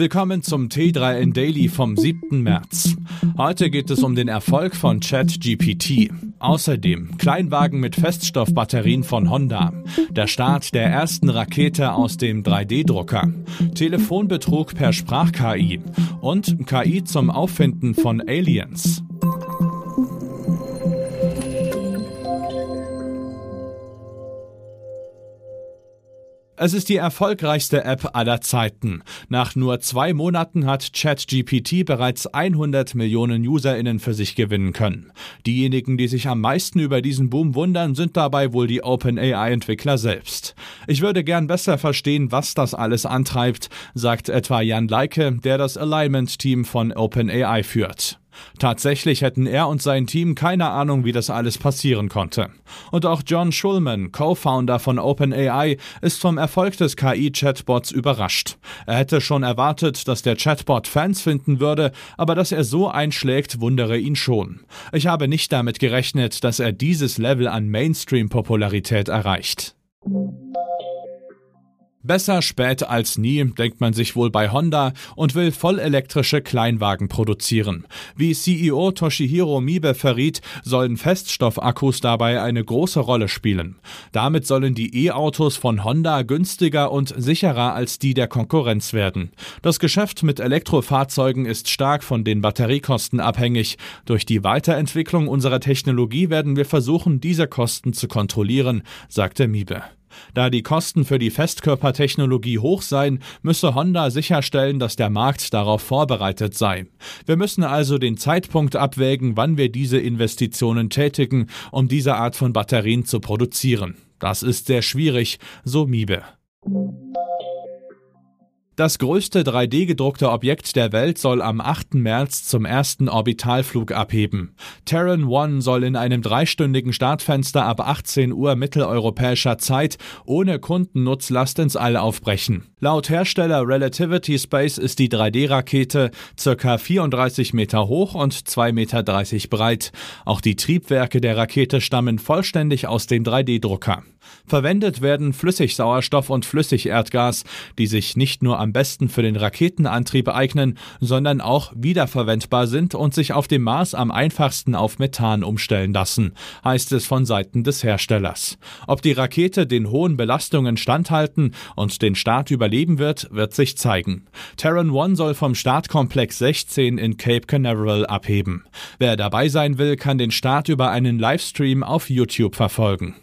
Willkommen zum T3N Daily vom 7. März. Heute geht es um den Erfolg von ChatGPT. Außerdem Kleinwagen mit Feststoffbatterien von Honda. Der Start der ersten Rakete aus dem 3D-Drucker. Telefonbetrug per Sprach-KI. Und KI zum Auffinden von Aliens. Es ist die erfolgreichste App aller Zeiten. Nach nur zwei Monaten hat ChatGPT bereits 100 Millionen UserInnen für sich gewinnen können. Diejenigen, die sich am meisten über diesen Boom wundern, sind dabei wohl die OpenAI-Entwickler selbst. Ich würde gern besser verstehen, was das alles antreibt, sagt etwa Jan Leike, der das Alignment-Team von OpenAI führt. Tatsächlich hätten er und sein Team keine Ahnung, wie das alles passieren konnte. Und auch John Schulman, Co-Founder von OpenAI, ist vom Erfolg des KI-Chatbots überrascht. Er hätte schon erwartet, dass der Chatbot Fans finden würde, aber dass er so einschlägt, wundere ihn schon. Ich habe nicht damit gerechnet, dass er dieses Level an Mainstream-Popularität erreicht. Besser spät als nie, denkt man sich wohl bei Honda und will vollelektrische Kleinwagen produzieren. Wie CEO Toshihiro Mibe verriet, sollen Feststoffakkus dabei eine große Rolle spielen. Damit sollen die E-Autos von Honda günstiger und sicherer als die der Konkurrenz werden. Das Geschäft mit Elektrofahrzeugen ist stark von den Batteriekosten abhängig. Durch die Weiterentwicklung unserer Technologie werden wir versuchen, diese Kosten zu kontrollieren, sagte Miebe. Da die Kosten für die Festkörpertechnologie hoch seien, müsse Honda sicherstellen, dass der Markt darauf vorbereitet sei. Wir müssen also den Zeitpunkt abwägen, wann wir diese Investitionen tätigen, um diese Art von Batterien zu produzieren. Das ist sehr schwierig, so Miebe. Das größte 3D-gedruckte Objekt der Welt soll am 8. März zum ersten Orbitalflug abheben. Terran One soll in einem dreistündigen Startfenster ab 18 Uhr mitteleuropäischer Zeit ohne Kundennutzlast ins All aufbrechen. Laut Hersteller Relativity Space ist die 3D-Rakete ca. 34 Meter hoch und 2,30 Meter breit. Auch die Triebwerke der Rakete stammen vollständig aus dem 3D-Drucker. Verwendet werden Flüssigsauerstoff und Flüssigerdgas, die sich nicht nur am besten für den Raketenantrieb eignen, sondern auch wiederverwendbar sind und sich auf dem Mars am einfachsten auf Methan umstellen lassen, heißt es von Seiten des Herstellers. Ob die Rakete den hohen Belastungen standhalten und den Start überleben wird, wird sich zeigen. Terran One soll vom Startkomplex 16 in Cape Canaveral abheben. Wer dabei sein will, kann den Start über einen Livestream auf YouTube verfolgen.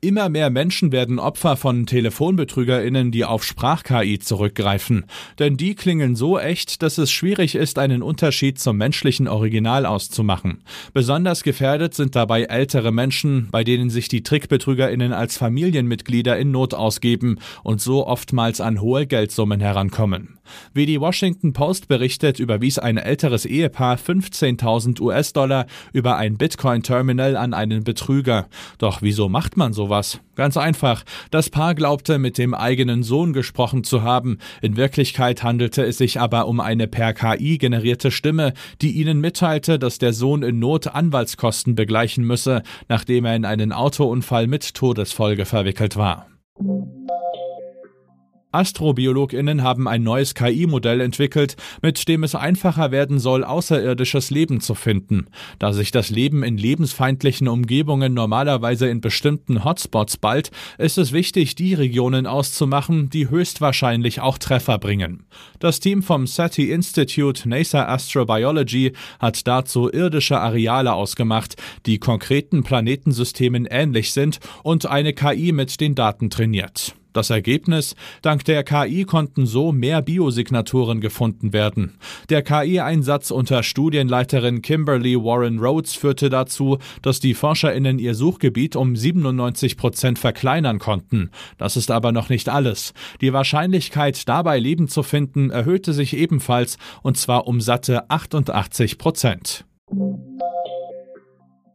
Immer mehr Menschen werden Opfer von Telefonbetrügerinnen, die auf Sprach-KI zurückgreifen. Denn die klingen so echt, dass es schwierig ist, einen Unterschied zum menschlichen Original auszumachen. Besonders gefährdet sind dabei ältere Menschen, bei denen sich die Trickbetrügerinnen als Familienmitglieder in Not ausgeben und so oftmals an hohe Geldsummen herankommen. Wie die Washington Post berichtet, überwies ein älteres Ehepaar 15.000 US-Dollar über ein Bitcoin-Terminal an einen Betrüger. Doch wieso macht man sowas? Ganz einfach. Das Paar glaubte, mit dem eigenen Sohn gesprochen zu haben. In Wirklichkeit handelte es sich aber um eine per KI generierte Stimme, die ihnen mitteilte, dass der Sohn in Not Anwaltskosten begleichen müsse, nachdem er in einen Autounfall mit Todesfolge verwickelt war. AstrobiologInnen haben ein neues KI-Modell entwickelt, mit dem es einfacher werden soll, außerirdisches Leben zu finden. Da sich das Leben in lebensfeindlichen Umgebungen normalerweise in bestimmten Hotspots ballt, ist es wichtig, die Regionen auszumachen, die höchstwahrscheinlich auch Treffer bringen. Das Team vom SETI Institute NASA Astrobiology hat dazu irdische Areale ausgemacht, die konkreten Planetensystemen ähnlich sind und eine KI mit den Daten trainiert. Das Ergebnis? Dank der KI konnten so mehr Biosignaturen gefunden werden. Der KI-Einsatz unter Studienleiterin Kimberly Warren Rhodes führte dazu, dass die ForscherInnen ihr Suchgebiet um 97 Prozent verkleinern konnten. Das ist aber noch nicht alles. Die Wahrscheinlichkeit, dabei Leben zu finden, erhöhte sich ebenfalls, und zwar um satte 88 Prozent.